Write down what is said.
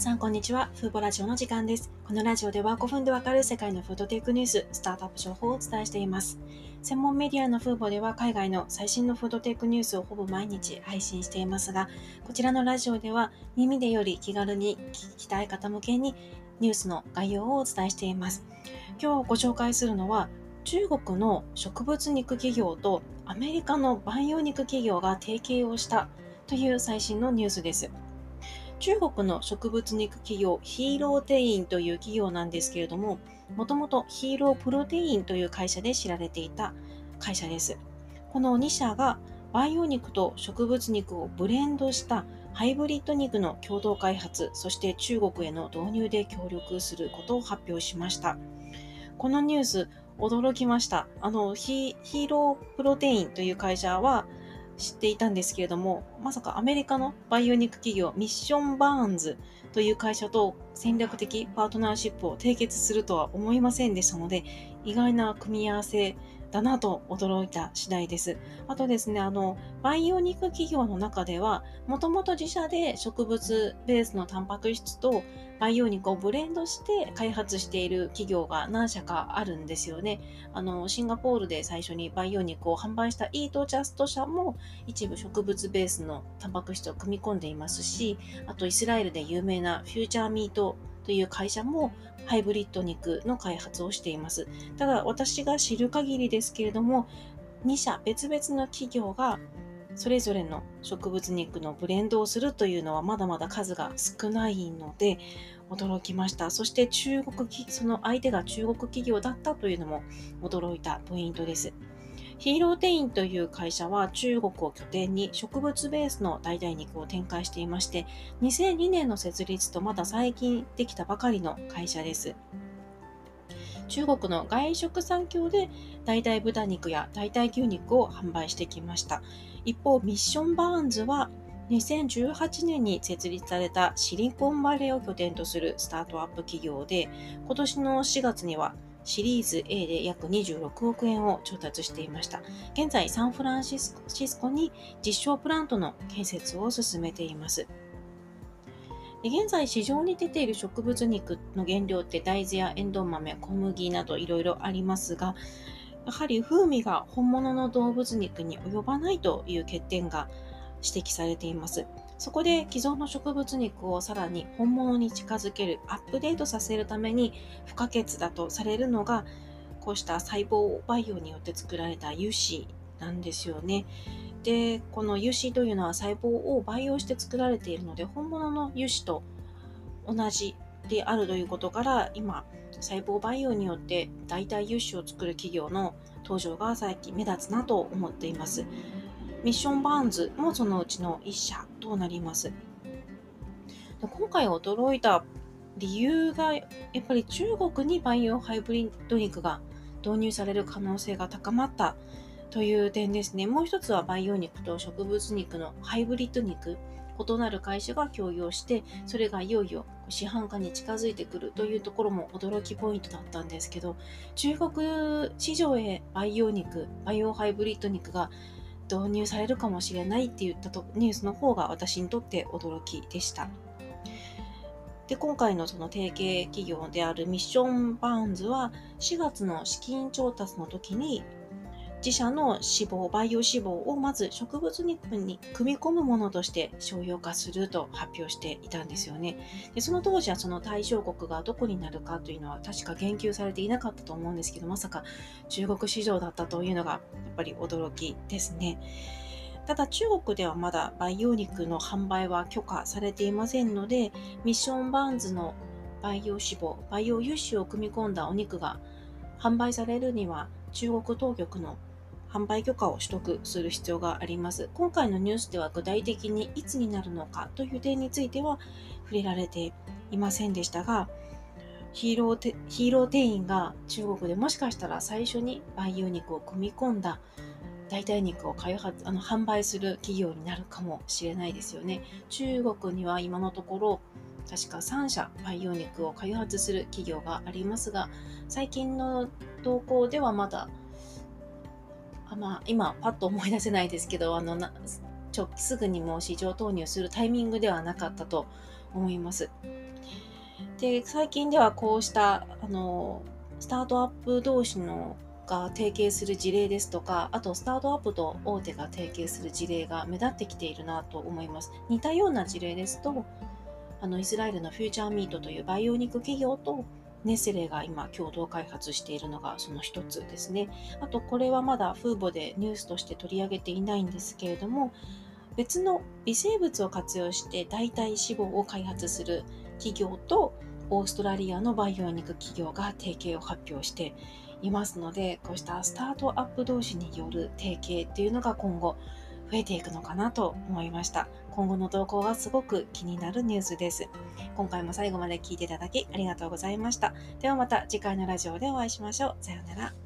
さん、こんにちは。フーボラジオの時間です。このラジオでは5分でわかる世界のフードテックニュース、スタートアップ情報をお伝えしています。専門メディアのフーボでは海外の最新のフードテックニュースをほぼ毎日配信していますが、こちらのラジオでは耳でより気軽に聞きたい方向けにニュースの概要をお伝えしています。今日ご紹介するのは、中国の植物肉企業とアメリカの培養肉企業が提携をしたという最新のニュースです。中国の植物肉企業ヒーローテインという企業なんですけれども、もともとヒーロープロテインという会社で知られていた会社です。この2社が培養肉と植物肉をブレンドしたハイブリッド肉の共同開発、そして中国への導入で協力することを発表しました。このニュース、驚きました。あの、ヒーロープロテインという会社は、知っていたんですけれども、まさかアメリカのバイオ肉企業ミッションバーンズという会社と戦略的パートナーシップを締結するとは思いませんでしたので、意外な組み合わせだなと驚いた次第です。あとですね、あの、培養肉企業の中では、もともと自社で植物ベースのタンパク質と培養肉をブレンドして開発している企業が何社かあるんですよね。あの、シンガポールで最初に培養肉を販売したイートジャスト社も一部植物ベースののタンパク質を組み込んでいますし、あとイスラエルで有名なフューチャーミートという会社もハイブリッド肉の開発をしています。ただ私が知る限りですけれども、2社別々の企業がそれぞれの植物肉のブレンドをするというのはまだまだ数が少ないので驚きました。そして中国、その相手が中国企業だったというのも驚いたポイントです。ヒーローテインという会社は中国を拠点に植物ベースの代替肉を展開していまして、2002年の設立とまだ最近できたばかりの会社です。中国の外食産業で代替豚肉や代替牛肉を販売してきました。一方、ミッションバーンズは2018年に設立されたシリコンバレーを拠点とするスタートアップ企業で、今年の4月にはシリーズ A で約26億円を調達していました。現在、サンフランシスコに実証プラントの建設を進めています。現在市場に出ている植物肉の原料って大豆やエンドウ豆、小麦などいろいろありますが、やはり風味が本物の動物肉に及ばないという欠点が指摘されています。そこで既存の植物肉をさらに本物に近づける、アップデートさせるために不可欠だとされるのが、こうした細胞培養によって作られた油脂なんですよね。で、この油脂というのは細胞を培養して作られているので、本物の油脂と同じであるということから、今、細胞培養によって代替油脂を作る企業の登場が最近目立つなと思っています。ミッションバーンズもそのうちの1社となります。今回驚いた理由が、やっぱり中国に培養ハイブリッド肉が導入される可能性が高まったという点ですね。もう一つは培養肉と植物肉のハイブリッド肉、異なる会社が共用して、それがいよいよ市販化に近づいてくるというところも驚きポイントだったんですけど、中国市場へ培養肉、培養ハイブリッド肉が導入されるかもしれないって言ったとニュースの方が私にとって驚きでした。で、今回のその提携企業であるミッションバーンズは4月の資金調達の時に自社の脂肪、培養脂肪をまず植物肉に組み込むものとして商用化すると発表していたんですよね。でその当時はその対象国がどこになるかというのは確か言及されていなかったと思うんですけど、まさか中国市場だったというのがやっぱり驚きですね。ただ中国ではまだ培養肉の販売は許可されていませんので、ミッションバーンズの培養脂肪、培養油脂を組み込んだお肉が販売されるには中国当局の販売許可を取得する必要があります。今回のニュースでは具体的にいつになるのかという点については触れられていませんでしたが、ヒーローヒーロー店員が中国でもしかしたら最初に培養肉を組み込んだ代替肉を開発あの販売する企業になるかもしれないですよね。中国には今のところ確か3社培養肉を開発する企業がありますが最近の動向ではまだまあ、今、パッと思い出せないですけど、あのなちょすぐにもう市場投入するタイミングではなかったと思います。で、最近ではこうした、あの、スタートアップ同士のが提携する事例ですとか、あとスタートアップと大手が提携する事例が目立ってきているなと思います。似たような事例ですと、あのイスラエルのフューチャーミートという培養肉企業とネスレが今共同開発しているのがその一つですね。あとこれはまだフーボでニュースとして取り上げていないんですけれども、別の微生物を活用して代替脂肪を開発する企業とオーストラリアの培養肉企業が提携を発表していますので、こうしたスタートアップ同士による提携っていうのが今後増えていくのかなと思いました。今後の動向がすごく気になるニュースです。今回も最後まで聞いていただきありがとうございました。ではまた次回のラジオでお会いしましょう。さようなら。